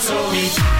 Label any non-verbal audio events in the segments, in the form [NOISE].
so me.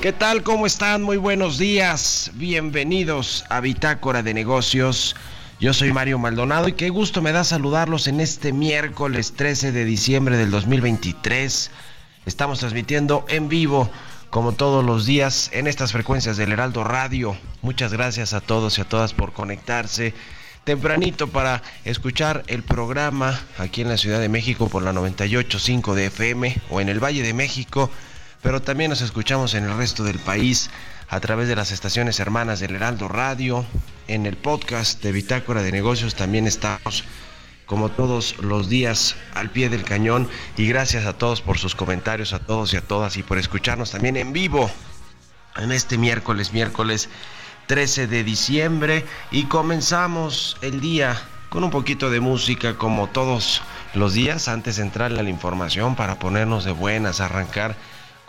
¿Qué tal? ¿Cómo están? Muy buenos días. Bienvenidos a Bitácora de Negocios. Yo soy Mario Maldonado y qué gusto me da saludarlos en este miércoles 13 de diciembre del 2023. Estamos transmitiendo en vivo, como todos los días, en estas frecuencias del Heraldo Radio. Muchas gracias a todos y a todas por conectarse tempranito para escuchar el programa aquí en la Ciudad de México por la 98.5 de FM o en el Valle de México pero también nos escuchamos en el resto del país a través de las estaciones hermanas del Heraldo Radio, en el podcast de Bitácora de Negocios también estamos como todos los días al pie del cañón. Y gracias a todos por sus comentarios, a todos y a todas y por escucharnos también en vivo en este miércoles, miércoles 13 de diciembre. Y comenzamos el día con un poquito de música como todos los días antes de entrar a la información para ponernos de buenas, arrancar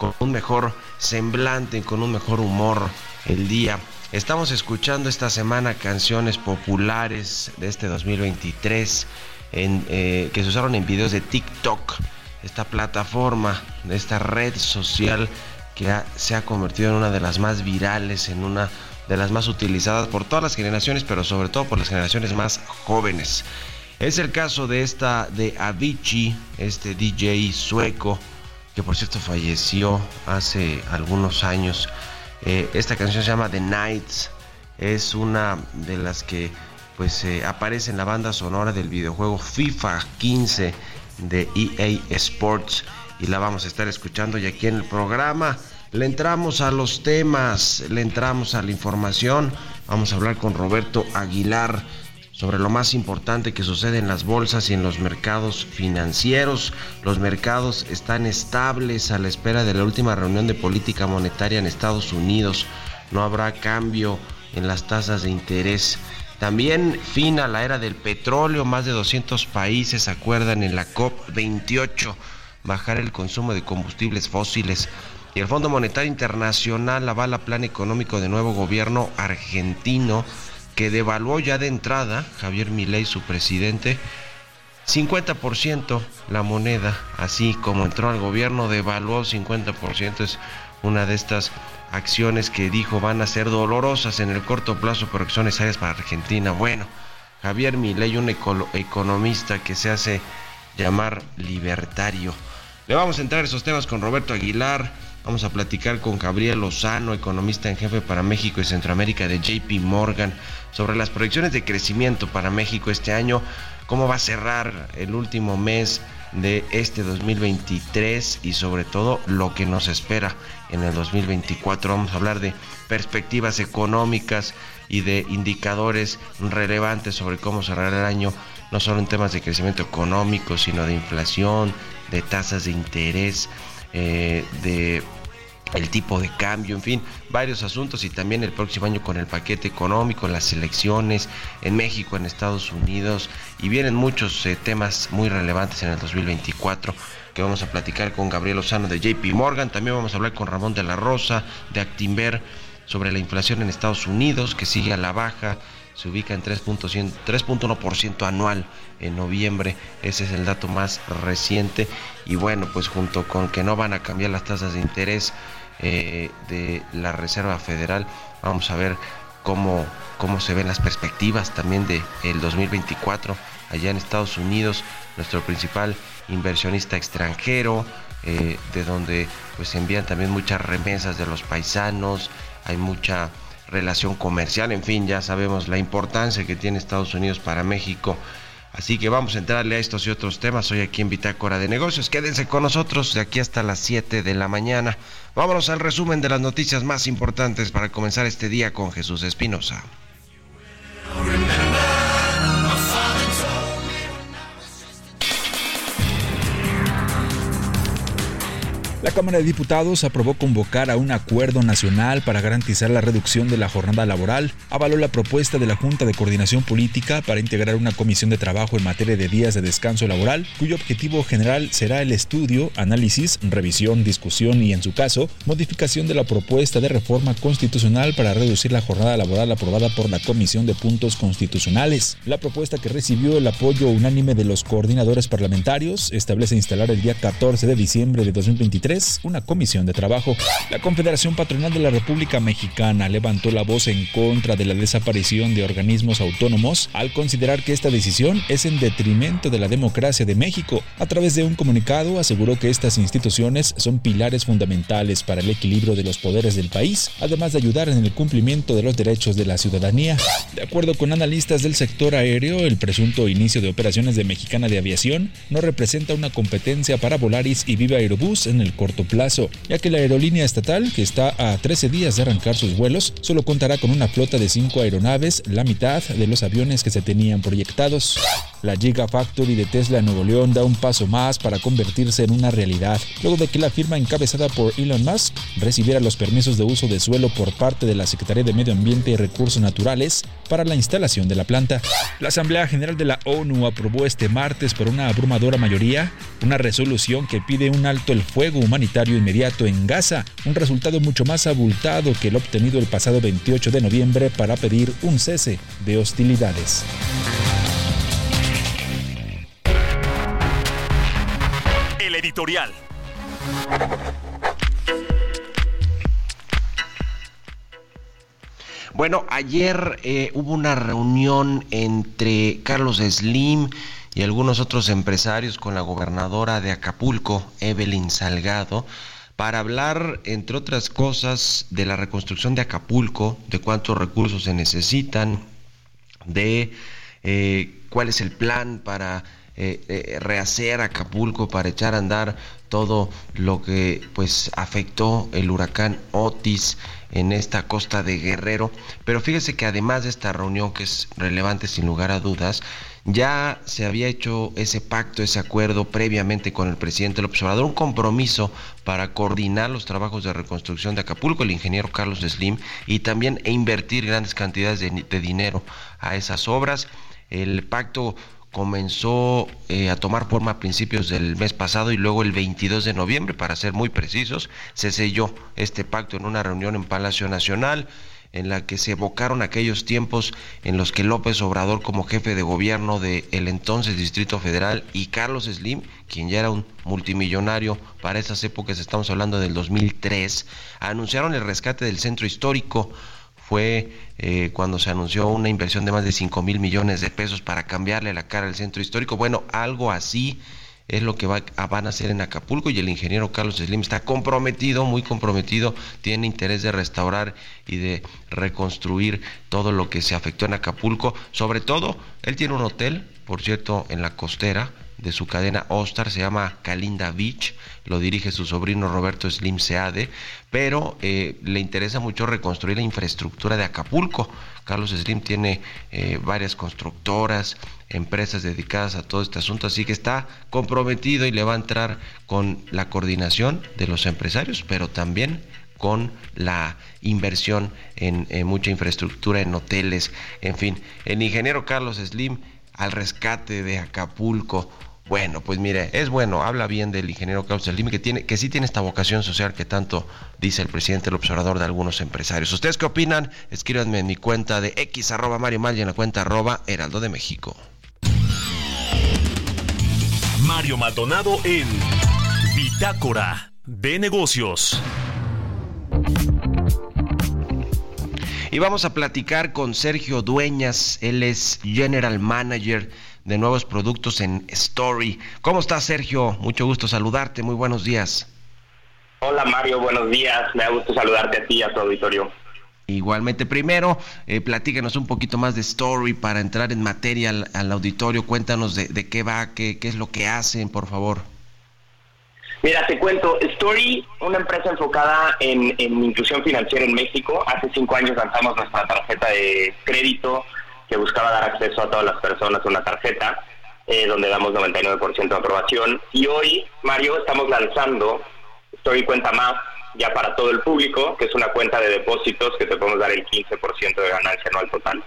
con un mejor semblante, con un mejor humor el día. Estamos escuchando esta semana canciones populares de este 2023 en, eh, que se usaron en videos de TikTok, esta plataforma, esta red social que se ha convertido en una de las más virales, en una de las más utilizadas por todas las generaciones, pero sobre todo por las generaciones más jóvenes. Es el caso de esta de Avicii, este DJ sueco, que por cierto falleció hace algunos años. Eh, esta canción se llama The Nights, es una de las que pues eh, aparece en la banda sonora del videojuego FIFA 15 de EA Sports y la vamos a estar escuchando y aquí en el programa le entramos a los temas, le entramos a la información. Vamos a hablar con Roberto Aguilar sobre lo más importante que sucede en las bolsas y en los mercados financieros. Los mercados están estables a la espera de la última reunión de política monetaria en Estados Unidos. No habrá cambio en las tasas de interés. También fin a la era del petróleo. Más de 200 países acuerdan en la COP28 bajar el consumo de combustibles fósiles. Y el Fondo Monetario Internacional avala plan económico de nuevo gobierno argentino que devaluó ya de entrada, Javier Milei, su presidente, 50% la moneda, así como entró al gobierno, devaluó 50%, es una de estas acciones que dijo van a ser dolorosas en el corto plazo, pero que son necesarias para Argentina. Bueno, Javier Milei, un economista que se hace llamar libertario. Le vamos a entrar esos temas con Roberto Aguilar, Vamos a platicar con Gabriel Lozano, economista en jefe para México y Centroamérica de JP Morgan, sobre las proyecciones de crecimiento para México este año, cómo va a cerrar el último mes de este 2023 y sobre todo lo que nos espera en el 2024. Vamos a hablar de perspectivas económicas y de indicadores relevantes sobre cómo cerrar el año, no solo en temas de crecimiento económico, sino de inflación, de tasas de interés eh, de el tipo de cambio, en fin, varios asuntos y también el próximo año con el paquete económico, las elecciones en México, en Estados Unidos y vienen muchos eh, temas muy relevantes en el 2024 que vamos a platicar con Gabriel Lozano de JP Morgan, también vamos a hablar con Ramón de la Rosa de Actimber sobre la inflación en Estados Unidos que sigue a la baja, se ubica en 3.1% anual en noviembre, ese es el dato más reciente y bueno, pues junto con que no van a cambiar las tasas de interés eh, de la Reserva Federal, vamos a ver cómo, cómo se ven las perspectivas también de el 2024 allá en Estados Unidos, nuestro principal inversionista extranjero, eh, de donde pues envían también muchas remesas de los paisanos, hay mucha relación comercial, en fin, ya sabemos la importancia que tiene Estados Unidos para México. Así que vamos a entrarle a estos y otros temas hoy aquí en Bitácora de Negocios. Quédense con nosotros de aquí hasta las 7 de la mañana. Vámonos al resumen de las noticias más importantes para comenzar este día con Jesús Espinosa. La Cámara de Diputados aprobó convocar a un acuerdo nacional para garantizar la reducción de la jornada laboral, avaló la propuesta de la Junta de Coordinación Política para integrar una comisión de trabajo en materia de días de descanso laboral, cuyo objetivo general será el estudio, análisis, revisión, discusión y, en su caso, modificación de la propuesta de reforma constitucional para reducir la jornada laboral aprobada por la Comisión de Puntos Constitucionales. La propuesta que recibió el apoyo unánime de los coordinadores parlamentarios establece instalar el día 14 de diciembre de 2023 una comisión de trabajo. La Confederación Patronal de la República Mexicana levantó la voz en contra de la desaparición de organismos autónomos al considerar que esta decisión es en detrimento de la democracia de México. A través de un comunicado aseguró que estas instituciones son pilares fundamentales para el equilibrio de los poderes del país, además de ayudar en el cumplimiento de los derechos de la ciudadanía. De acuerdo con analistas del sector aéreo, el presunto inicio de operaciones de Mexicana de Aviación no representa una competencia para Volaris y Viva Aerobús en el corto plazo, ya que la aerolínea estatal, que está a 13 días de arrancar sus vuelos, solo contará con una flota de 5 aeronaves, la mitad de los aviones que se tenían proyectados. La Gigafactory de Tesla en Nuevo León da un paso más para convertirse en una realidad, luego de que la firma encabezada por Elon Musk recibiera los permisos de uso de suelo por parte de la Secretaría de Medio Ambiente y Recursos Naturales para la instalación de la planta. La Asamblea General de la ONU aprobó este martes por una abrumadora mayoría una resolución que pide un alto el fuego humanitario inmediato en Gaza, un resultado mucho más abultado que el obtenido el pasado 28 de noviembre para pedir un cese de hostilidades. El editorial. Bueno, ayer eh, hubo una reunión entre Carlos Slim y algunos otros empresarios con la gobernadora de Acapulco, Evelyn Salgado, para hablar, entre otras cosas, de la reconstrucción de Acapulco, de cuántos recursos se necesitan, de eh, cuál es el plan para eh, eh, rehacer Acapulco, para echar a andar todo lo que pues afectó el huracán Otis en esta costa de Guerrero. Pero fíjese que además de esta reunión que es relevante sin lugar a dudas, ya se había hecho ese pacto, ese acuerdo previamente con el presidente del observador, un compromiso para coordinar los trabajos de reconstrucción de Acapulco, el ingeniero Carlos Slim, y también e invertir grandes cantidades de, de dinero a esas obras. El pacto comenzó eh, a tomar forma a principios del mes pasado y luego el 22 de noviembre, para ser muy precisos, se selló este pacto en una reunión en Palacio Nacional en la que se evocaron aquellos tiempos en los que López Obrador como jefe de gobierno del el entonces Distrito Federal y Carlos Slim, quien ya era un multimillonario para esas épocas, estamos hablando del 2003, anunciaron el rescate del centro histórico fue eh, cuando se anunció una inversión de más de 5 mil millones de pesos para cambiarle la cara al centro histórico. Bueno, algo así es lo que va, van a hacer en Acapulco y el ingeniero Carlos Slim está comprometido, muy comprometido, tiene interés de restaurar y de reconstruir todo lo que se afectó en Acapulco. Sobre todo, él tiene un hotel, por cierto, en la costera de su cadena Ostar, se llama Kalinda Beach, lo dirige su sobrino Roberto Slim Seade, pero eh, le interesa mucho reconstruir la infraestructura de Acapulco. Carlos Slim tiene eh, varias constructoras, empresas dedicadas a todo este asunto, así que está comprometido y le va a entrar con la coordinación de los empresarios, pero también con la inversión en mucha infraestructura, en hoteles, en fin. El ingeniero Carlos Slim al rescate de Acapulco, bueno, pues mire, es bueno, habla bien del ingeniero Carlos Slim, que, tiene, que sí tiene esta vocación social que tanto dice el presidente del observador de algunos empresarios. ¿Ustedes qué opinan? Escríbanme en mi cuenta de X arroba Mario Mal y en la cuenta arroba Heraldo de México. Mario Maldonado en Bitácora de Negocios. Y vamos a platicar con Sergio Dueñas, él es General Manager de nuevos productos en Story. ¿Cómo estás, Sergio? Mucho gusto saludarte, muy buenos días. Hola Mario, buenos días. Me da gusto saludarte a ti y a tu auditorio. Igualmente, primero, eh, platícanos un poquito más de Story para entrar en materia al, al auditorio. Cuéntanos de, de, qué va, qué, qué es lo que hacen, por favor. Mira, te cuento, Story, una empresa enfocada en, en inclusión financiera en México. Hace cinco años lanzamos nuestra tarjeta de crédito que buscaba dar acceso a todas las personas a una tarjeta, eh, donde damos 99% de aprobación. Y hoy, Mario, estamos lanzando Story Cuenta Más, ya para todo el público, que es una cuenta de depósitos que te podemos dar el 15% de ganancia anual total.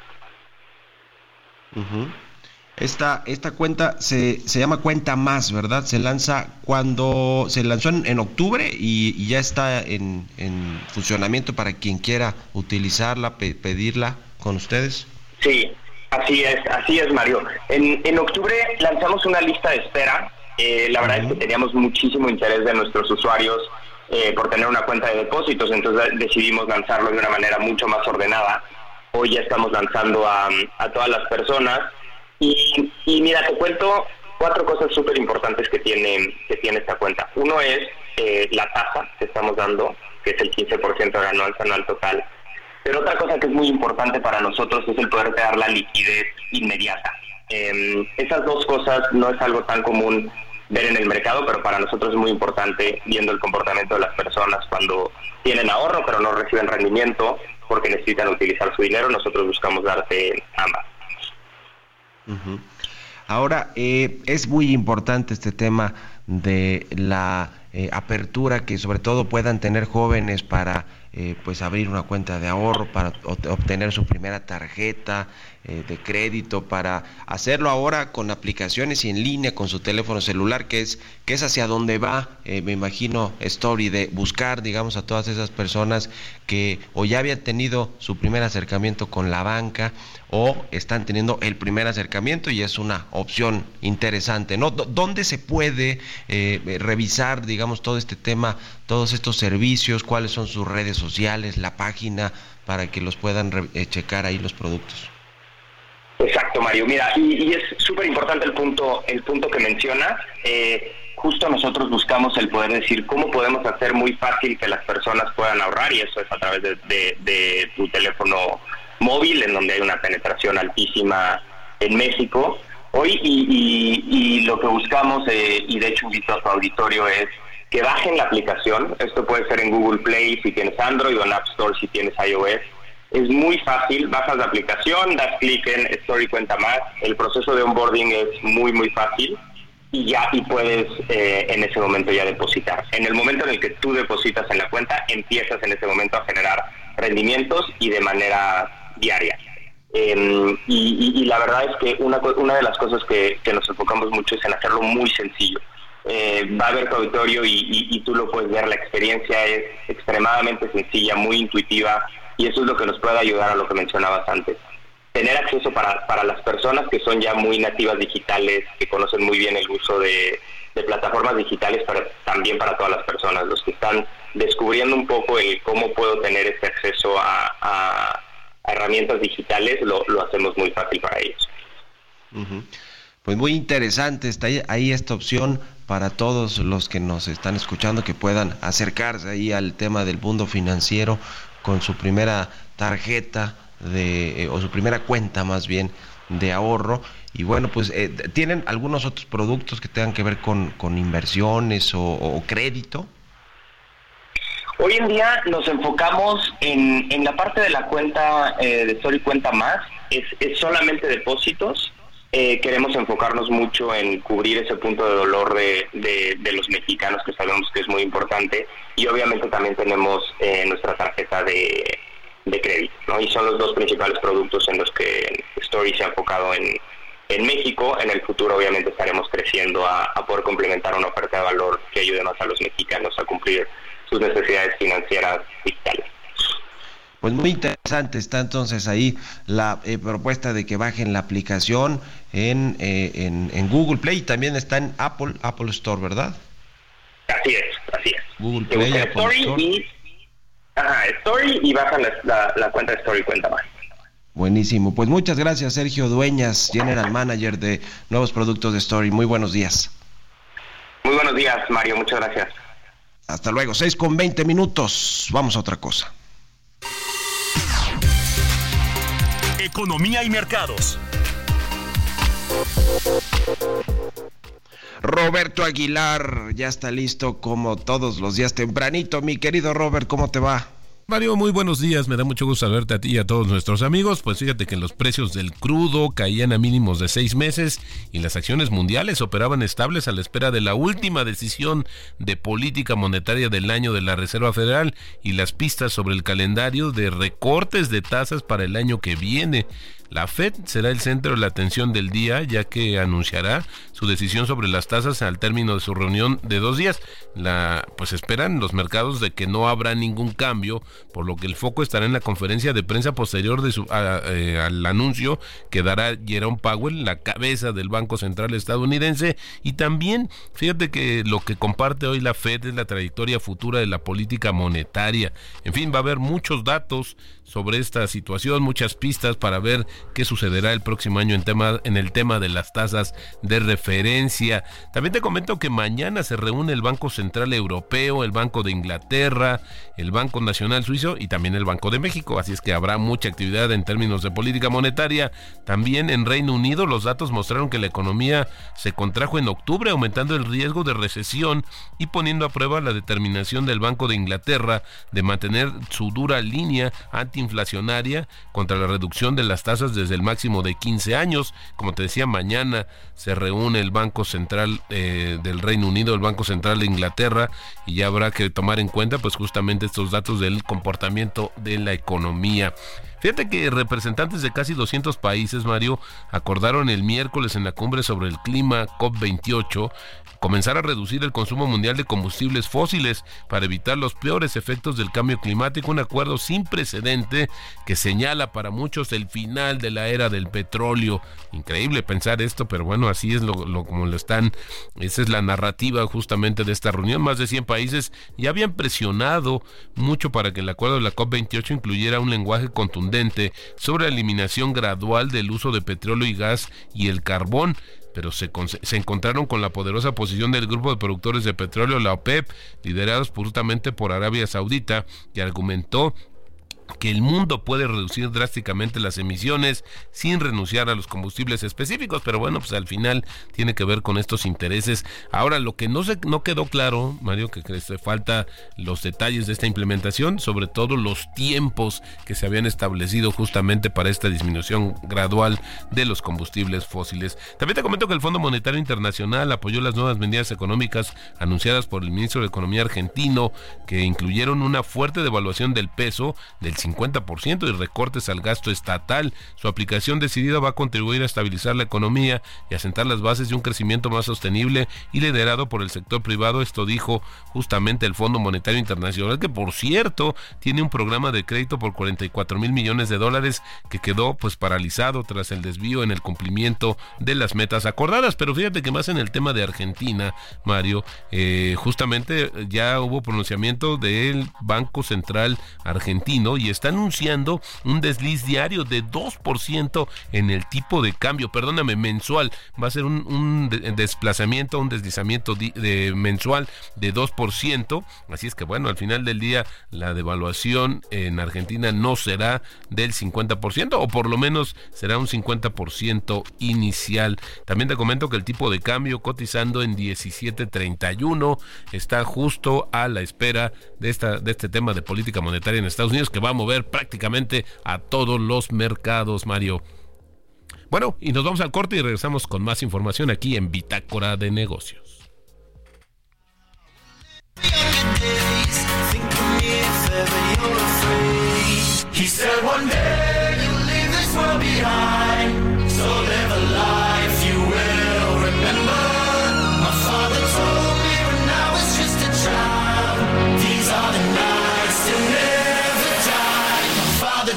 Esta, esta cuenta se, se llama Cuenta Más, ¿verdad? Se lanza cuando se lanzó en, octubre y, ya está en, en, funcionamiento para quien quiera utilizarla, pe, pedirla con ustedes. Sí, así es, así es, Mario. En, en octubre lanzamos una lista de espera. Eh, la verdad es que teníamos muchísimo interés de nuestros usuarios eh, por tener una cuenta de depósitos, entonces decidimos lanzarlo de una manera mucho más ordenada. Hoy ya estamos lanzando a, a todas las personas. Y, y, mira, te cuento cuatro cosas súper importantes que tiene, que tiene esta cuenta. Uno es eh, la tasa que estamos dando, que es el 15% de ganancia anual total. Pero otra cosa que es muy importante para nosotros es el poder dar la liquidez inmediata. Eh, esas dos cosas no es algo tan común ver en el mercado, pero para nosotros es muy importante viendo el comportamiento de las personas cuando tienen ahorro pero no reciben rendimiento porque necesitan utilizar su dinero, nosotros buscamos darte ambas. Ahora, eh, es muy importante este tema de la eh, apertura que sobre todo puedan tener jóvenes para eh, pues abrir una cuenta de ahorro, para obtener su primera tarjeta eh, de crédito, para hacerlo ahora con aplicaciones y en línea con su teléfono celular, que es, que es hacia donde va, eh, me imagino, Story, de buscar, digamos, a todas esas personas que o ya habían tenido su primer acercamiento con la banca o están teniendo el primer acercamiento y es una opción interesante, ¿no? ¿Dónde se puede revisar, digamos, todo este tema, todos estos servicios, cuáles son sus redes sociales, la página, para que los puedan eh, checar ahí los productos. Exacto, Mario. Mira, y, es súper importante el punto, el punto que mencionas. Eh, justo nosotros buscamos el poder decir cómo podemos hacer muy fácil que las personas puedan ahorrar y eso es a través de, tu teléfono móvil, en donde hay una penetración altísima en México. Hoy y, lo que buscamos, eh, y de hecho invito a tu auditorio, es que bajen la aplicación. Esto puede ser en Google Play si tienes Android o en App Store si tienes iOS. Es muy fácil, bajas la aplicación, das clic en Story Cuenta Más. El proceso de onboarding es muy, muy fácil y ya y puedes eh, en ese momento ya depositar. En el momento en el que tú depositas en la cuenta, empiezas en ese momento a generar rendimientos y de manera diaria. Em, y, la verdad es que una, una de las cosas que nos enfocamos mucho es en hacerlo muy sencillo eh, va a haber tu auditorio y, tú lo puedes ver. La experiencia es extremadamente sencilla, muy intuitiva y eso es lo que nos puede ayudar a lo que mencionabas antes. Tener acceso para, para las personas que son ya muy nativas digitales, que conocen muy bien el uso de, plataformas digitales, pero también para todas las personas, los que están descubriendo un poco el cómo puedo tener este acceso a, herramientas digitales, lo, hacemos muy fácil para ellos. Pues muy interesante, está ahí esta opción para todos los que nos están escuchando que puedan acercarse ahí al tema del mundo financiero con su primera tarjeta de eh, o su primera cuenta más bien de ahorro. Y bueno pues eh, tienen algunos otros productos que tengan que ver con, inversiones o, crédito Hoy en día nos enfocamos en, en la parte de la cuenta eh, de Story Cuenta Más, es, es solamente depósitos eh, queremos enfocarnos mucho en cubrir ese punto de dolor de, los mexicanos que sabemos que es muy importante y obviamente también tenemos eh, nuestra tarjeta de, crédito y son los dos principales productos en los que Story se ha enfocado en, en México. En el futuro obviamente estaremos creciendo a, a poder complementar una oferta de valor que ayude más a los mexicanos a cumplir sus necesidades financieras digitales. Pues muy interesante está entonces ahí la eh, propuesta de que bajen la aplicación en, eh, en, Google Play y también está en Apple, Apple Store, ¿verdad? Así es, así es. Google Play, Apple Story Store. Y, ajá, Story y bajan la, la, cuenta de Story Cuenta Más. Buenísimo. Pues muchas gracias, Sergio Dueñas, General Manager de Nuevos Productos de Story. Muy buenos días. Muy buenos días, Mario. Muchas gracias. Hasta luego. 6 con 20 minutos. Vamos a otra cosa. Economía y mercados. Roberto Aguilar ya está listo como todos los días tempranito. Mi querido Robert, ¿cómo te va? Mario, muy buenos días. Me da mucho gusto verte a ti y a todos nuestros amigos. Pues fíjate que los precios del crudo caían a mínimos de seis meses y las acciones mundiales operaban estables a la espera de la última decisión de política monetaria del año de la Reserva Federal y las pistas sobre el calendario de recortes de tasas para el año que viene. La Fed será el centro de la atención del día ya que anunciará su decisión sobre las tasas al término de su reunión de dos días. La, pues esperan los mercados de que no habrá ningún cambio, por lo que el foco estará en la conferencia de prensa posterior de su, eh, al anuncio que dará Jerome Powell, la cabeza del Banco Central estadounidense. Y también, fíjate que lo que comparte hoy la Fed es la trayectoria futura de la política monetaria. En fin, va a haber muchos datos sobre esta situación, muchas pistas para ver qué sucederá el próximo año en, tema, en el tema de las tasas de referencia. También te comento que mañana se reúne el Banco Central Europeo, el Banco de Inglaterra, el Banco Nacional Suizo y también el Banco de México. Así es que habrá mucha actividad en términos de política monetaria. También en Reino Unido los datos mostraron que la economía se contrajo en octubre, aumentando el riesgo de recesión y poniendo a prueba la determinación del Banco de Inglaterra de mantener su dura línea antiinflacionaria contra la reducción de las tasas desde el máximo de 15 años. Como te decía, mañana se reúne el Banco Central eh, del Reino Unido, el Banco Central de Inglaterra, y ya habrá que tomar en cuenta pues justamente estos datos del comportamiento de la economía. Fíjate que representantes de casi 200 países, Mario, acordaron el miércoles en la cumbre sobre el clima COP28 comenzar a reducir el consumo mundial de combustibles fósiles para evitar los peores efectos del cambio climático, un acuerdo sin precedente que señala para muchos el final de la era del petróleo. Increíble pensar esto, pero bueno, así es lo, como lo están, esa es la narrativa justamente de esta reunión. Más de 100 países ya habían presionado mucho para que el acuerdo de la COP28 incluyera un lenguaje contundente sobre la eliminación gradual del uso de petróleo y gas y el carbón pero se, se, encontraron con la poderosa posición del grupo de productores de petróleo, la OPEP, liderados justamente por Arabia Saudita, que argumentó que el mundo puede reducir drásticamente las emisiones sin renunciar a los combustibles específicos, pero bueno, pues al final tiene que ver con estos intereses. Ahora, lo que no se no quedó claro, Mario, que se falta los detalles de esta implementación, sobre todo los tiempos que se habían establecido justamente para esta disminución gradual de los combustibles fósiles. También te comento que el Fondo Monetario Internacional apoyó las nuevas medidas económicas anunciadas por el ministro de Economía argentino, que incluyeron una fuerte devaluación del peso del 50% y recortes al gasto estatal. Su aplicación decidida va a contribuir a estabilizar la economía y a sentar las bases de un crecimiento más sostenible y liderado por el sector privado. Esto dijo justamente el Fondo Monetario Internacional, que por cierto tiene un programa de crédito por 44 mil millones de dólares que quedó pues paralizado tras el desvío en el cumplimiento de las metas acordadas. Pero fíjate que más en el tema de Argentina, Mario, eh, justamente ya hubo pronunciamiento del Banco Central argentino y está anunciando un desliz diario de 2% en el tipo de cambio, perdóname, mensual. Va a ser un, desplazamiento, un deslizamiento de, mensual de 2%. Así es que bueno, al final del día la devaluación en Argentina no será del 50% o por lo menos será un 50% inicial. También te comento que el tipo de cambio cotizando en 17.31 está justo a la espera de, esta, de este tema de política monetaria en Estados Unidos que va mover prácticamente a todos los mercados, Mario. Bueno, y nos vamos al corte y regresamos con más información aquí en Bitácora de Negocios.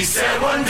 He said one day.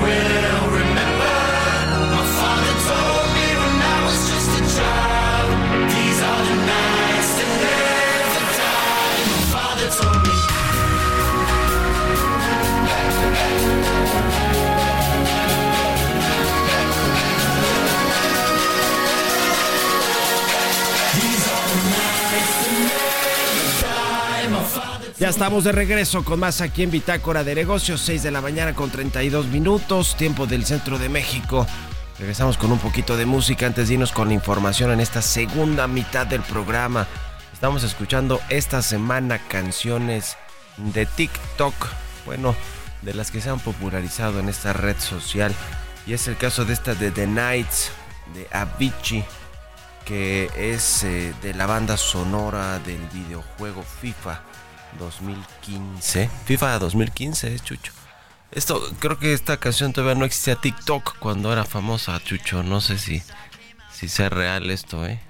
will Ya estamos de regreso con más aquí en Bitácora de Negocios, 6 de la mañana con 32 minutos, tiempo del centro de México. Regresamos con un poquito de música antes de irnos con la información en esta segunda mitad del programa. Estamos escuchando esta semana canciones de TikTok, bueno, de las que se han popularizado en esta red social. Y es el caso de esta de The Nights, de Avicii, que es eh, de la banda sonora del videojuego FIFA 2015. FIFA 2015, es Chucho. Esto, creo que esta canción todavía no existía TikTok cuando era famosa, Chucho. No sé si, si sea real esto, ¿eh?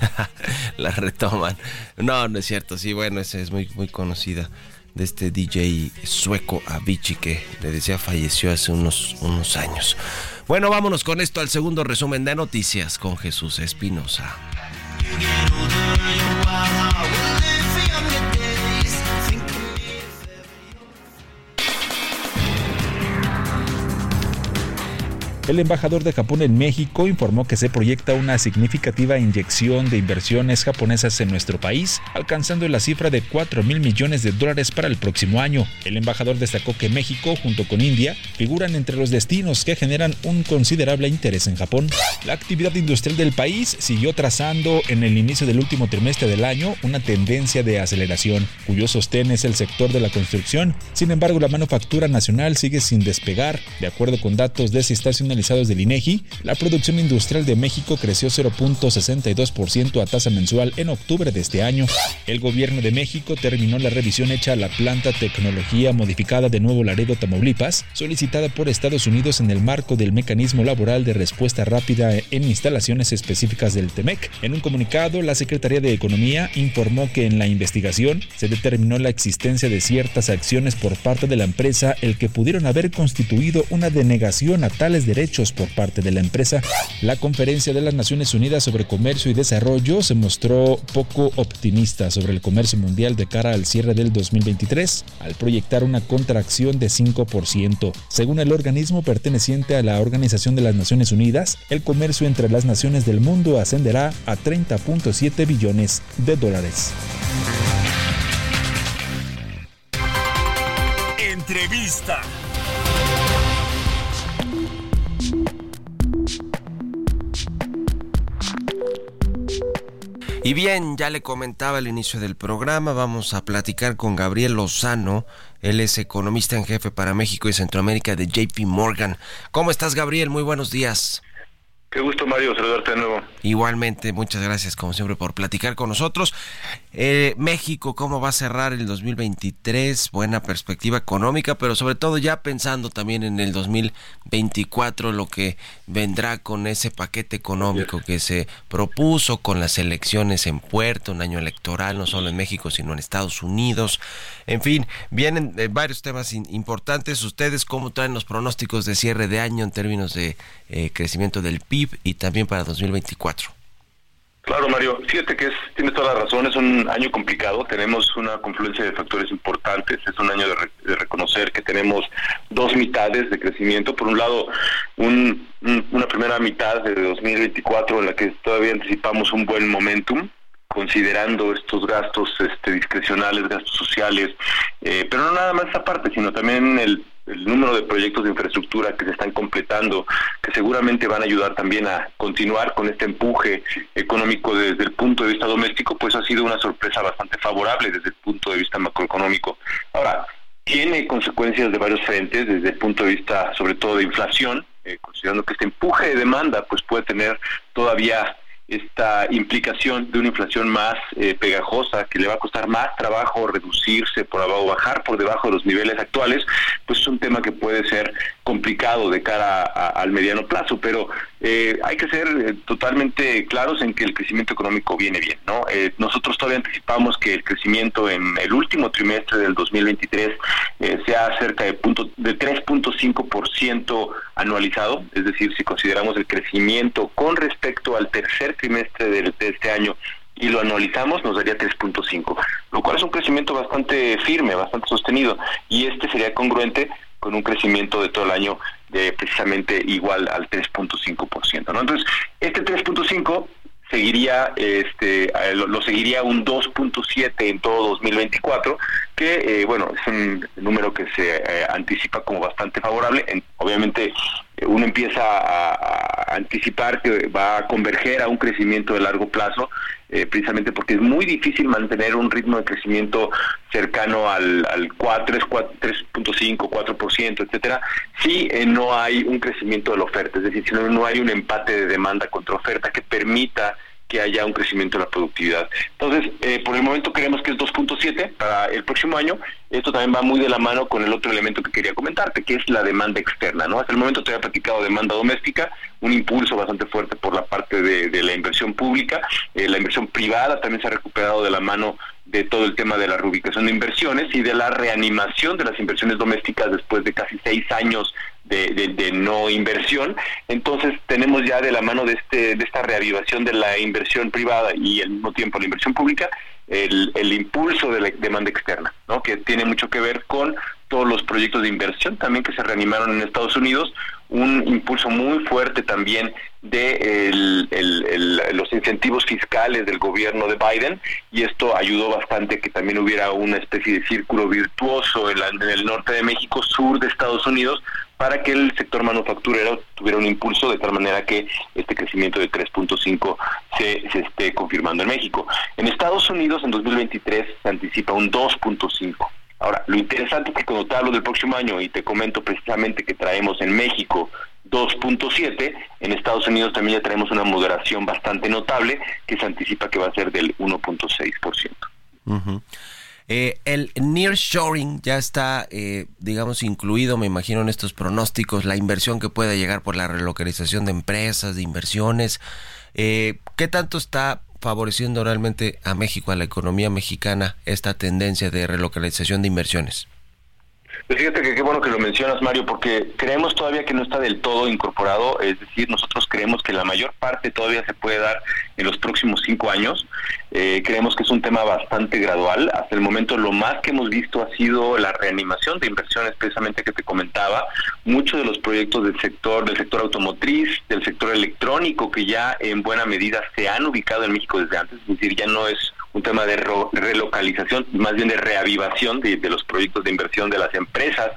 [LAUGHS] la retoman. No, no es cierto. Sí, bueno, esa es muy, muy conocida de este DJ sueco Avicii que le decía falleció hace unos, unos años. Bueno, vámonos con esto al segundo resumen de noticias con Jesús Espinosa. El embajador de Japón en México informó que se proyecta una significativa inyección de inversiones japonesas en nuestro país, alcanzando la cifra de 4 mil millones de dólares para el próximo año. El embajador destacó que México, junto con India, figuran entre los destinos que generan un considerable interés en Japón. La actividad industrial del país siguió trazando en el inicio del último trimestre del año una tendencia de aceleración, cuyo sostén es el sector de la construcción. Sin embargo, la manufactura nacional sigue sin despegar. De acuerdo con datos desestacionalizados del INEGI, la producción industrial de México creció 0.62% a tasa mensual en octubre de este año. El gobierno de México terminó la revisión hecha a la planta tecnología modificada de Nuevo Laredo, Tamaulipas, solicitada por Estados Unidos en el marco del mecanismo laboral de respuesta rápida en instalaciones específicas del TEMEC. En un comunicado, la Secretaría de Economía informó que en la investigación se determinó la existencia de ciertas acciones por parte de la empresa el que pudieron haber constituido una denegación a tales derechos por parte de la empresa. La Conferencia de las Naciones Unidas sobre Comercio y Desarrollo se mostró poco optimista sobre el comercio mundial de cara al cierre del 2023, al proyectar una contracción de 5%. Según el organismo perteneciente a la Organización de las Naciones Unidas, el comercio entre las naciones del mundo ascenderá a 30.7 billones de dólares. Entrevista. Y bien, ya le comentaba al inicio del programa, vamos a platicar con Gabriel Lozano, él es economista en jefe para México y Centroamérica de JP Morgan. ¿Cómo estás, Gabriel? Muy buenos días. Qué gusto, Mario, saludarte de nuevo. Igualmente, muchas gracias, como siempre, por platicar con nosotros. Eh, México, ¿cómo va a cerrar el 2023? Buena perspectiva económica, pero sobre todo ya pensando también en el 2024, lo que vendrá con ese paquete económico que se propuso con las elecciones en puerto, un año electoral, no solo en México, sino en Estados Unidos. En fin, vienen eh, varios temas importantes. ¿Ustedes cómo traen los pronósticos de cierre de año en términos de eh, crecimiento del PIB? y también para 2024. Claro, Mario. Fíjate que es, tienes toda la razón, es un año complicado, tenemos una confluencia de factores importantes, es un año de, reconocer que tenemos dos mitades de crecimiento. Por un lado, una primera mitad de 2024 en la que todavía anticipamos un buen momentum, considerando estos gastos este, discrecionales, gastos sociales, eh, pero no nada más esa parte, sino también el el número de proyectos de infraestructura que se están completando, que seguramente van a ayudar también a continuar con este empuje económico desde el punto de vista doméstico, pues ha sido una sorpresa bastante favorable desde el punto de vista macroeconómico. Ahora, tiene consecuencias de varios frentes, desde el punto de vista sobre todo de inflación, eh, considerando que este empuje de demanda pues puede tener todavía esta implicación de una inflación más eh, pegajosa, que le va a costar más trabajo reducirse por abajo, bajar por debajo de los niveles actuales, pues es un tema que puede ser complicado de cara al mediano plazo, pero eh, hay que ser eh, totalmente claros en que el crecimiento económico viene bien, ¿no? nosotros todavía anticipamos que el crecimiento en el último trimestre del 2023 sea cerca de punto de 3.5% anualizado, es decir, si consideramos el crecimiento con respecto al tercer trimestre de, este año y lo anualizamos, nos daría 3.5, lo cual es un crecimiento bastante firme, bastante sostenido, y este sería congruente con un crecimiento de todo el año de precisamente igual al 3.5%. ¿no? Entonces, este 3.5 seguiría este eh, lo, seguiría un 2.7 en todo 2024 que eh, bueno es un número que se eh, anticipa como bastante favorable. Obviamente uno empieza a, anticipar que va a converger a un crecimiento de largo plazo precisamente porque es muy difícil mantener un ritmo de crecimiento cercano al, al 4, 3.5, 4%, etcétera, si no hay un crecimiento de la oferta, es decir, si no, no hay un empate de demanda contra oferta que permita que haya un crecimiento de la productividad. Entonces, eh, por el momento creemos que es 2.7 para el próximo año. Esto también va muy de la mano con el otro elemento que quería comentarte, que es la demanda externa. ¿no? Hasta el momento te había platicado demanda doméstica, un impulso bastante fuerte por la parte de, la inversión pública. Eh, la inversión privada también se ha recuperado de la mano de todo el tema de la reubicación de inversiones y de la reanimación de las inversiones domésticas después de casi seis años de, no inversión. Entonces tenemos ya de la mano de, este, de esta reavivación de la inversión privada y al mismo tiempo la inversión pública, el, el impulso de la demanda externa, ¿no? que tiene mucho que ver con todos los proyectos de inversión también que se reanimaron en Estados Unidos, un impulso muy fuerte también de los incentivos fiscales del gobierno de Biden y esto ayudó bastante que también hubiera una especie de círculo virtuoso en, en el norte de México, sur de Estados Unidos, para que el sector manufacturero tuviera un impulso de tal manera que este crecimiento de 3.5 se, se esté confirmando en México. En Estados Unidos en 2023 se anticipa un 2.5. Ahora, lo interesante es que cuando te hablo del próximo año y te comento precisamente que traemos en México 2.7, en Estados Unidos también ya tenemos una moderación bastante notable que se anticipa que va a ser del 1.6%. Uh eh, el nearshoring ya está, eh, digamos, incluido, me imagino, en estos pronósticos, la inversión que pueda llegar por la relocalización de empresas, de inversiones. Eh, ¿Qué tanto está favoreciendo realmente a México, a la economía mexicana, esta tendencia de relocalización de inversiones? Fíjate que qué bueno que lo mencionas, Mario, porque creemos todavía que no está del todo incorporado, es decir, nosotros creemos que la mayor parte todavía se puede dar en los próximos cinco años. Eh, creemos que es un tema bastante gradual. Hasta el momento lo más que hemos visto ha sido la reanimación de inversiones, precisamente que te comentaba. Muchos de los proyectos del sector, del sector automotriz, del sector electrónico, que ya en buena medida se han ubicado en México desde antes, es decir, ya no es un tema de relocalización, más bien de reavivación de, los proyectos de inversión de las empresas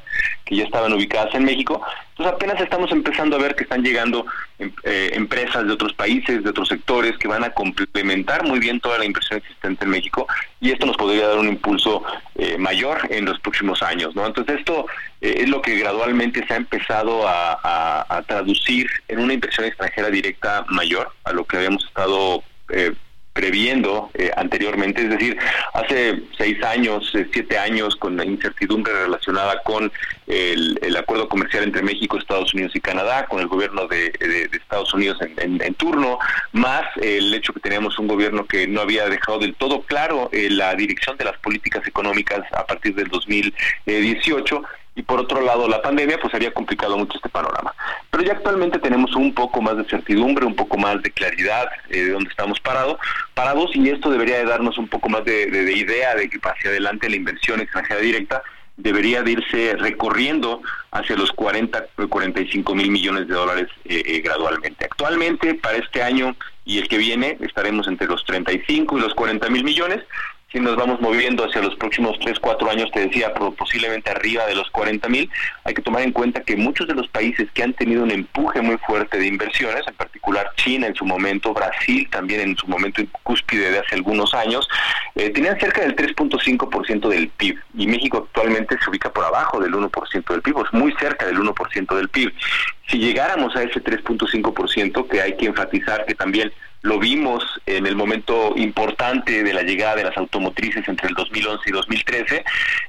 que ya estaban ubicadas en México. Entonces apenas estamos empezando a ver que están llegando em- eh, empresas de otros países, de otros sectores que van a complementar muy bien toda la inversión existente en México y esto nos podría dar un impulso eh, mayor en los próximos años, ¿no? Entonces esto eh, es lo que gradualmente se ha empezado a, a- a traducir en una inversión extranjera directa mayor a lo que habíamos estado eh, previendo eh, anteriormente, es decir, hace seis años, eh, siete años, con la incertidumbre relacionada con el, acuerdo comercial entre México, Estados Unidos y Canadá, con el gobierno de, Estados Unidos en turno, más el hecho que teníamos un gobierno que no había dejado del todo claro eh, la dirección de las políticas económicas a partir del 2018 y por otro lado la pandemia pues había complicado mucho este panorama. Pero ya actualmente tenemos un poco más de certidumbre, un poco más de claridad eh, de dónde estamos parados, parados y esto debería de darnos un poco más de, de- de idea de que hacia adelante la inversión extranjera directa debería de irse recorriendo hacia los 40, 45 mil millones de dólares eh, eh, gradualmente. Actualmente, para este año y el que viene, estaremos entre los 35 y los 40 mil millones. Si nos vamos moviendo hacia los próximos 3, 4 años, te decía, posiblemente arriba de los 40 mil, hay que tomar en cuenta que muchos de los países que han tenido un empuje muy fuerte de inversiones, en particular China en su momento, Brasil también en su momento en cúspide de hace algunos años, eh, tenían cerca del 3.5% del PIB y México actualmente se ubica por abajo del 1% del PIB, es muy cerca del 1% del PIB. Si llegáramos a ese 3.5%, que hay que enfatizar que también lo vimos en el momento importante de la llegada de las automotrices entre el 2011 y 2013,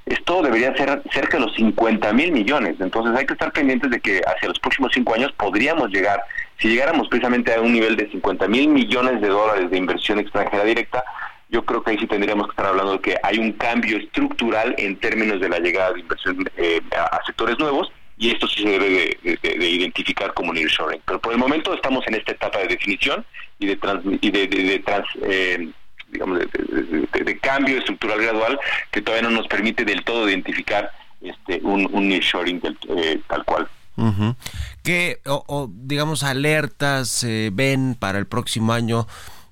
esto debería ser cerca de los 50 mil millones. Entonces hay que estar pendientes de que hacia los próximos cinco años podríamos llegar, si llegáramos precisamente a un nivel de 50 mil millones de dólares de inversión extranjera directa, yo creo que ahí sí tendríamos que estar hablando de que hay un cambio estructural en términos de la llegada de inversión eh, a, sectores nuevos y esto sí se debe de, de- de identificar como nearshoring. Pero por el momento estamos en esta etapa de definición y de, trans- y de, trans- eh, digamos, de, cambio estructural gradual que todavía no nos permite del todo identificar este un, un nearshoring del- eh, tal cual. Ujú. ¿Qué, o, o, digamos, alertas eh, ven para el próximo año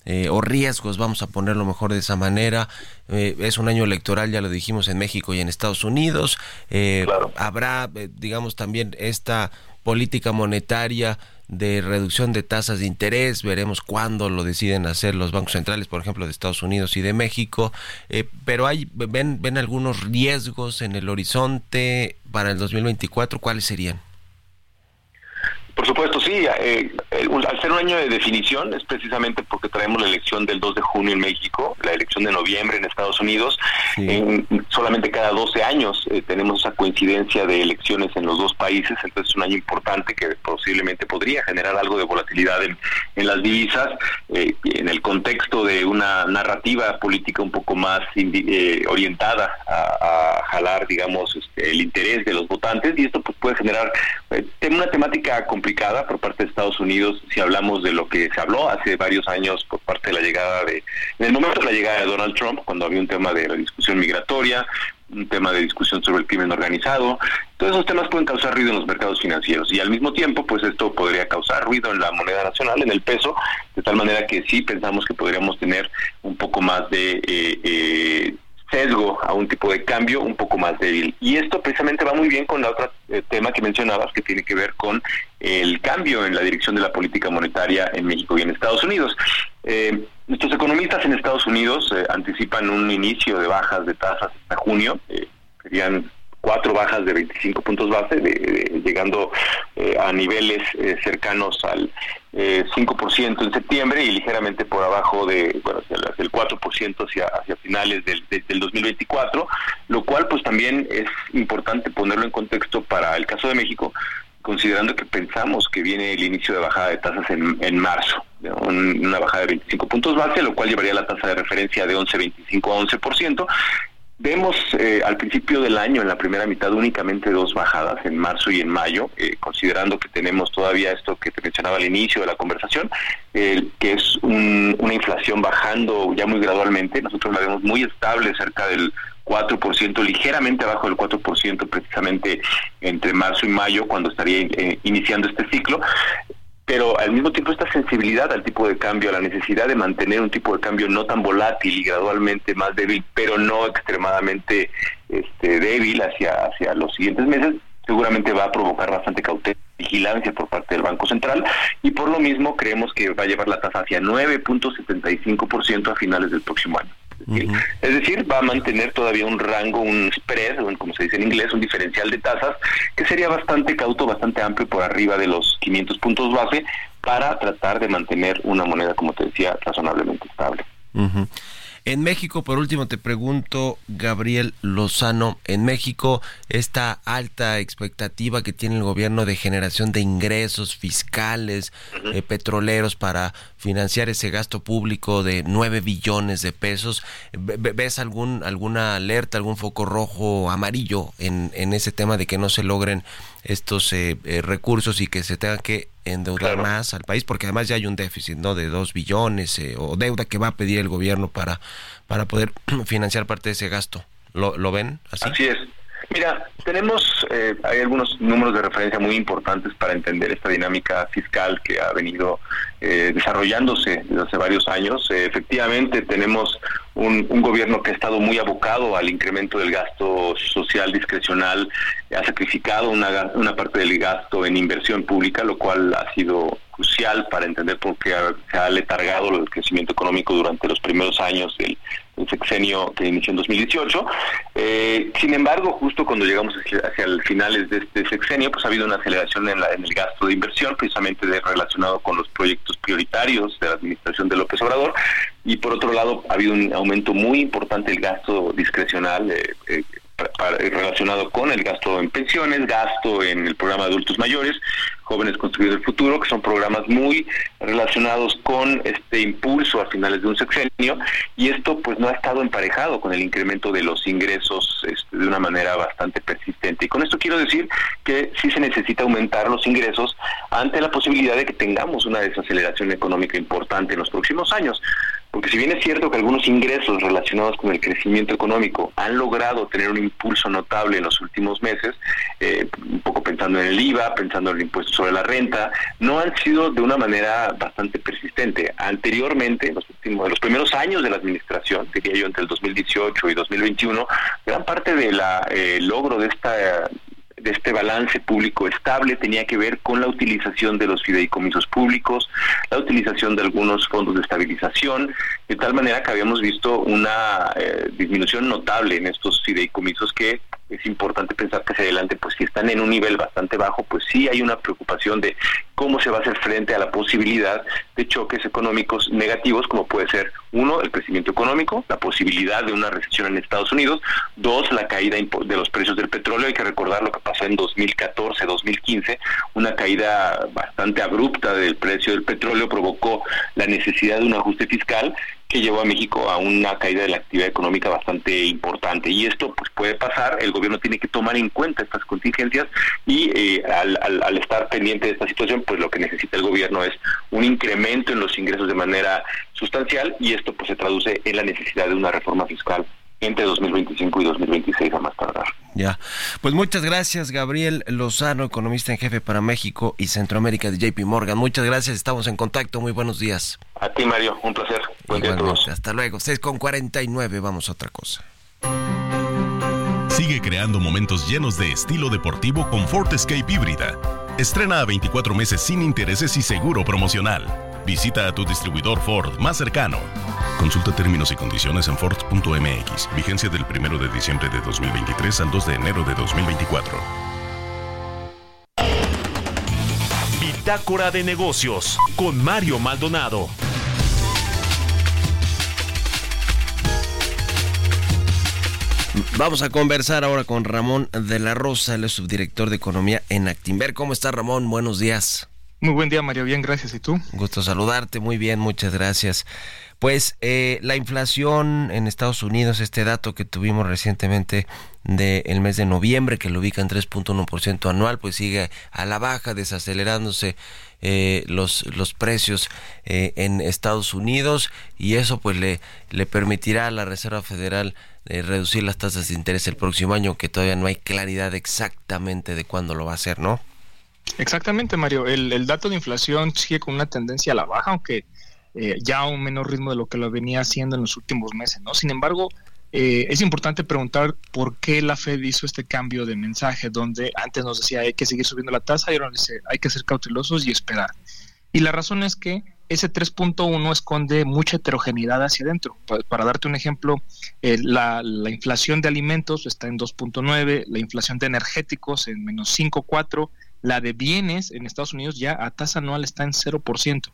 eh, o riesgos, vamos a ponerlo mejor de esa manera? Eh, es un año electoral, ya lo dijimos, en México y en Estados Unidos. Eh, Habrá, eh, digamos, también esta política monetaria de reducción de tasas de interés, veremos cuándo lo deciden hacer los bancos centrales, por ejemplo, de Estados Unidos y de México, pero hay ven ven algunos riesgos en el horizonte para el 2024, ¿cuáles serían? Por supuesto, sí. eh, un- al ser un año de definición es precisamente porque traemos la elección del 2 de junio en México, la elección de noviembre en Estados Unidos. En- solamente cada 12 años eh, tenemos esa coincidencia de elecciones en los dos países, entonces es un año importante que posiblemente podría generar algo de volatilidad en, en las divisas, eh, en el contexto de una narrativa política un poco más eh, orientada a, a jalar, digamos, este, el interés de los votantes y esto pues, puede generar eh, tem- una temática complicada por parte de Estados Unidos si hablamos de lo que se habló hace varios años por parte de la llegada de, en el momento de la llegada de Donald Trump, cuando había un tema de la discusión migratoria, un tema de discusión sobre el crimen organizado, todos esos temas pueden causar ruido en los mercados financieros. Y al mismo tiempo pues esto podría causar ruido en la moneda nacional, en el peso, de tal manera que sí pensamos que podríamos tener un poco más de eh, eh, sesgo a un tipo de cambio un poco más débil. Y esto precisamente va muy bien con la otra eh, tema que mencionabas, que tiene que ver con el cambio en la dirección de la política monetaria en México y en Estados Unidos. Eh, nuestros economistas en Estados Unidos eh, anticipan un inicio de bajas de tasas hasta junio, eh, serían cuatro bajas de 25 puntos base, de- de- llegando a niveles cercanos al eh, 5% en septiembre y ligeramente por abajo de, bueno, del 4% hacia, hacia finales del, de- del 2024, lo cual pues también es importante ponerlo en contexto para el caso de México, considerando que pensamos que viene el inicio de bajada de tasas en, en marzo, una bajada de 25 puntos base, lo cual llevaría la tasa de referencia de 11.25 a 11%. Vemos eh, al principio del año, en la primera mitad, únicamente dos bajadas, en marzo y en mayo, eh, considerando que tenemos todavía esto que te mencionaba al inicio de la conversación, eh, que es un- una inflación bajando ya muy gradualmente. Nosotros la vemos muy estable, cerca del 4%, ligeramente abajo del 4% precisamente entre marzo y mayo, cuando estaría eh, iniciando este ciclo pero al mismo tiempo esta sensibilidad al tipo de cambio, a la necesidad de mantener un tipo de cambio no tan volátil y gradualmente más débil, pero no extremadamente este, débil hacia, hacia los siguientes meses, seguramente va a provocar bastante cautela vigilancia por parte del Banco Central y por lo mismo creemos que va a llevar la tasa hacia 9.75% a finales del próximo año. Es decir, va a mantener todavía un rango, un spread, como se dice en inglés, un diferencial de tasas, que sería bastante cauto, bastante amplio por arriba de los 500 puntos base, para tratar de mantener una moneda, como te decía, razonablemente estable. En México, por último, te pregunto, Gabriel Lozano, en México, esta alta expectativa que tiene el gobierno de generación de ingresos fiscales, eh, petroleros para financiar ese gasto público de 9 billones de pesos, ¿ves algún, alguna alerta, algún foco rojo amarillo en, en ese tema de que no se logren estos eh, eh, recursos y que se tenga que endeudar más al país, porque además ya hay un déficit no de 2 billones eh, o deuda que va a pedir el gobierno para, para poder [CLEARS THROAT] financiar parte de ese gasto. ¿Lo, lo ven así? Así es. Mira, tenemos, eh, hay algunos números de referencia muy importantes para entender esta dinámica fiscal que ha venido eh, desarrollándose desde hace varios años. Eh, efectivamente, tenemos un, gobierno que ha estado muy abocado al incremento del gasto social discrecional, ha sacrificado una, una parte del gasto en inversión pública, lo cual ha sido crucial para entender por qué se ha letargado el crecimiento económico durante los primeros años del, sexenio que inició en 2018. Eh, sin embargo, justo cuando llegamos hacia, el finales de este sexenio, pues ha habido una aceleración en, en el gasto de inversión, precisamente relacionado con los proyectos prioritarios de la administración de López Obrador, y por otro lado ha habido un aumento muy importante del gasto discrecional. Eh, eh, relacionado con el gasto en pensiones, gasto en el programa de adultos mayores, Jóvenes Construyendo el Futuro, que son programas muy relacionados con este impulso a finales de un sexenio, y esto pues no ha estado emparejado con el incremento de los ingresos este, de una manera bastante persistente. Y con esto quiero decir que sí se necesita aumentar los ingresos ante la posibilidad de que tengamos una desaceleración económica importante en los próximos años. Porque si bien es cierto que algunos ingresos relacionados con el crecimiento económico han logrado tener un impulso notable en los últimos meses, eh, un poco pensando en el IVA, pensando en el impuesto sobre la renta, no han sido de una manera bastante persistente. Anteriormente, en los, últimos, en los primeros años de la administración, diría yo entre el 2018 y 2021, gran parte del eh, logro de esta de este balance público estable tenía que ver con la utilización de los fideicomisos públicos, la utilización de algunos fondos de estabilización, de tal manera que habíamos visto una eh, disminución notable en estos fideicomisos que es importante pensar que hacia adelante, pues si están en un nivel bastante bajo, pues sí hay una preocupación de cómo se va a hacer frente a la posibilidad de choques económicos negativos, como puede ser, uno, el crecimiento económico, la posibilidad de una recesión en Estados Unidos, dos, la caída de los precios del petróleo, hay que recordar lo que pasó en 2014, 2015, una caída bastante abrupta del precio del petróleo provocó la necesidad de un ajuste fiscal que llevó a México a una caída de la actividad económica bastante importante. Y esto pues puede pasar, el gobierno tiene que tomar en cuenta estas contingencias y eh, al, al, estar pendiente de esta situación, pues lo que necesita el gobierno es un incremento en los ingresos de manera sustancial y esto pues se traduce en la necesidad de una reforma fiscal entre 2025 y 2026 a más tardar. Ya, pues muchas gracias Gabriel Lozano, economista en jefe para México y Centroamérica de JP Morgan. Muchas gracias, estamos en contacto, muy buenos días. A ti Mario, un placer. Buen día a todos. Hasta luego, 6 con 49, vamos a otra cosa. Sigue creando momentos llenos de estilo deportivo con Ford Escape híbrida. Estrena a 24 meses sin intereses y seguro promocional. Visita a tu distribuidor Ford más cercano. Consulta términos y condiciones en Ford.mx. Vigencia del 1 de diciembre de 2023 al 2 de enero de 2024. Bitácora de negocios con Mario Maldonado. Vamos a conversar ahora con Ramón de la Rosa, el subdirector de Economía en Actimber. ¿Cómo está Ramón? Buenos días. Muy buen día, Mario. Bien, gracias. ¿Y tú? Gusto saludarte. Muy bien, muchas gracias. Pues eh, la inflación en Estados Unidos, este dato que tuvimos recientemente del mes de noviembre, que lo ubica en 3.1% anual, pues sigue a la baja, desacelerándose eh, los, los precios eh, en Estados Unidos y eso pues le, le permitirá a la Reserva Federal reducir las tasas de interés el próximo año, que todavía no hay claridad exactamente de cuándo lo va a hacer, ¿no? Exactamente, Mario. El, dato de inflación sigue con una tendencia a la baja, aunque eh, ya a un menor ritmo de lo que lo venía haciendo en los últimos meses, ¿no? Sin embargo, eh, es importante preguntar por qué la Fed hizo este cambio de mensaje, donde antes nos decía hay que seguir subiendo la tasa y ahora dice hay que ser cautelosos y esperar. Y la razón es que ese 3.1 esconde mucha heterogeneidad hacia adentro. Para, darte un ejemplo, eh, la, la, inflación de alimentos está en 2.9, la inflación de energéticos en menos 5.4, la de bienes en Estados Unidos ya a tasa anual está en 0%.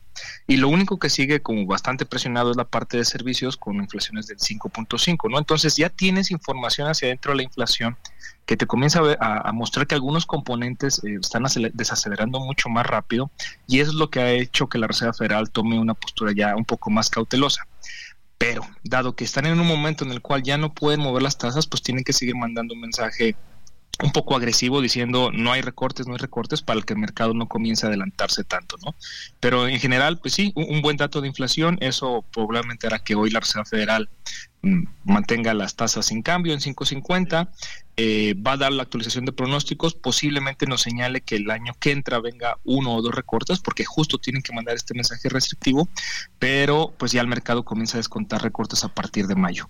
Y lo único que sigue como bastante presionado es la parte de servicios con inflaciones del 5.5, ¿no? Entonces ya tienes información hacia adentro de la inflación que te comienza a, a, mostrar que algunos componentes eh, están desacelerando mucho más rápido y eso es lo que ha hecho que la Reserva Federal tome una postura ya un poco más cautelosa. Pero, dado que están en un momento en el cual ya no pueden mover las tasas, pues tienen que seguir mandando un mensaje un poco agresivo diciendo no hay recortes, no hay recortes para que el mercado no comience a adelantarse tanto, ¿no? Pero en general, pues sí, un, buen dato de inflación, eso probablemente hará que hoy la Reserva Federal mm, mantenga las tasas sin cambio en 5.50, eh, va a dar la actualización de pronósticos, posiblemente nos señale que el año que entra venga uno o dos recortes, porque justo tienen que mandar este mensaje restrictivo, pero pues ya el mercado comienza a descontar recortes a partir de mayo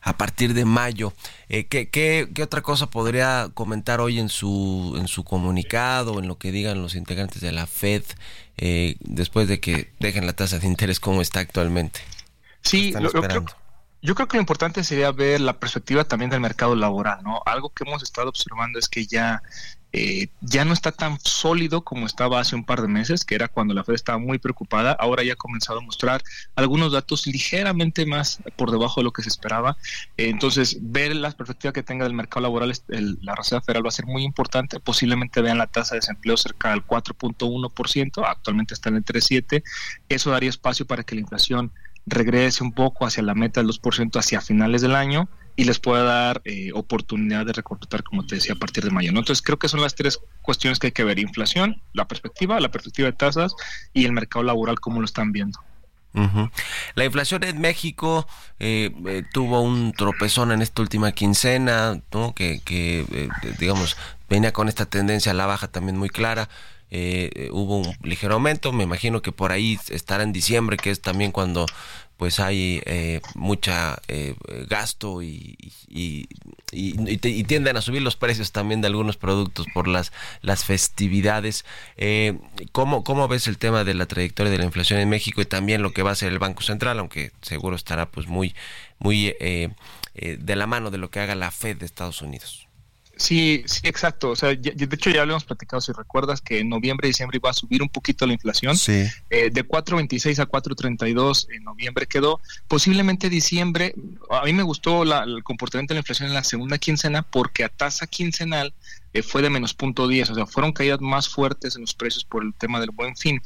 a partir de mayo. Eh, ¿qué, qué, qué, otra cosa podría comentar hoy en su, en su comunicado, en lo que digan los integrantes de la Fed, eh, después de que dejen la tasa de interés como está actualmente? Sí, lo, creo, yo creo que lo importante sería ver la perspectiva también del mercado laboral, ¿no? Algo que hemos estado observando es que ya eh, ya no está tan sólido como estaba hace un par de meses, que era cuando la Fed estaba muy preocupada. Ahora ya ha comenzado a mostrar algunos datos ligeramente más por debajo de lo que se esperaba. Entonces, ver la perspectiva que tenga del mercado laboral, la Reserva Federal va a ser muy importante. Posiblemente vean la tasa de desempleo cerca del 4.1%, actualmente está en el 3.7%. Eso daría espacio para que la inflación regrese un poco hacia la meta del 2% hacia finales del año y les pueda dar eh, oportunidad de reclutar, como te decía, a partir de mayo. Entonces creo que son las tres cuestiones que hay que ver, inflación, la perspectiva, la perspectiva de tasas y el mercado laboral, cómo lo están viendo. La inflación en México eh, eh, tuvo un tropezón en esta última quincena, que, que digamos, venía con esta tendencia a la baja también muy clara. Hubo un ligero aumento, me imagino que por ahí estará en diciembre, que es también cuando pues hay eh, mucha eh, gasto y, y, y, tienden a subir los precios también de algunos productos por las, las festividades. Eh, ¿cómo, ¿Cómo ves el tema de la trayectoria de la inflación en México y también lo que va a hacer el Banco Central, aunque seguro estará pues muy, muy eh, de la mano de lo que haga la Fed de Estados Unidos? Sí, sí, exacto. O sea, de hecho ya habíamos platicado, si recuerdas, que en noviembre y diciembre iba a subir un poquito la inflación. Sí. Eh, de 4.26 a 4.32 en noviembre quedó. Posiblemente diciembre, a mí me gustó la, el comportamiento de la inflación en la segunda quincena porque a tasa quincenal eh, fue de menos punto 10, o sea, fueron caídas más fuertes en los precios por el tema del buen fin.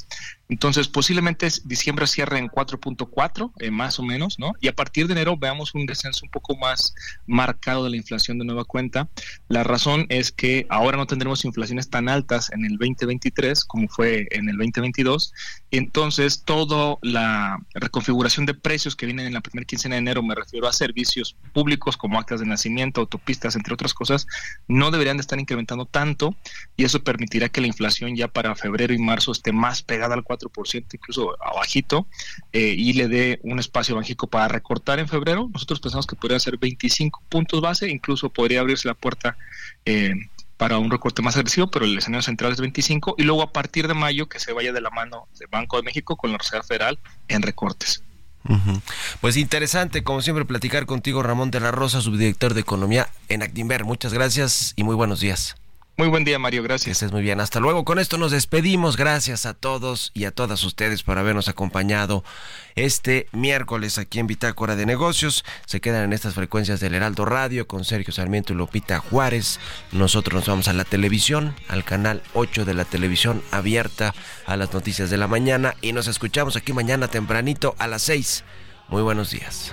Entonces, posiblemente diciembre cierre en 4.4, eh, más o menos, ¿no? Y a partir de enero veamos un descenso un poco más marcado de la inflación de nueva cuenta. La razón es que ahora no tendremos inflaciones tan altas en el 2023 como fue en el 2022. Entonces, toda la reconfiguración de precios que vienen en la primera quincena de enero, me refiero a servicios públicos como actas de nacimiento, autopistas, entre otras cosas, no deberían de estar incrementando tanto y eso permitirá que la inflación ya para febrero y marzo esté más pegada al 4%, incluso abajito, eh, y le dé un espacio mágico para recortar en febrero. Nosotros pensamos que podría ser 25 puntos base, incluso podría abrirse la puerta eh, para un recorte más agresivo, pero el escenario central es 25, y luego a partir de mayo que se vaya de la mano del Banco de México con la Reserva Federal en recortes. Pues interesante, como siempre, platicar contigo, Ramón de la Rosa, subdirector de Economía en Actimber. Muchas gracias y muy buenos días. Muy buen día, Mario. Gracias. Que estés muy bien. Hasta luego. Con esto nos despedimos. Gracias a todos y a todas ustedes por habernos acompañado este miércoles aquí en Bitácora de Negocios. Se quedan en estas frecuencias del Heraldo Radio con Sergio Sarmiento y Lupita Juárez. Nosotros nos vamos a la televisión, al canal 8 de la televisión abierta a las noticias de la mañana y nos escuchamos aquí mañana tempranito a las 6. Muy buenos días.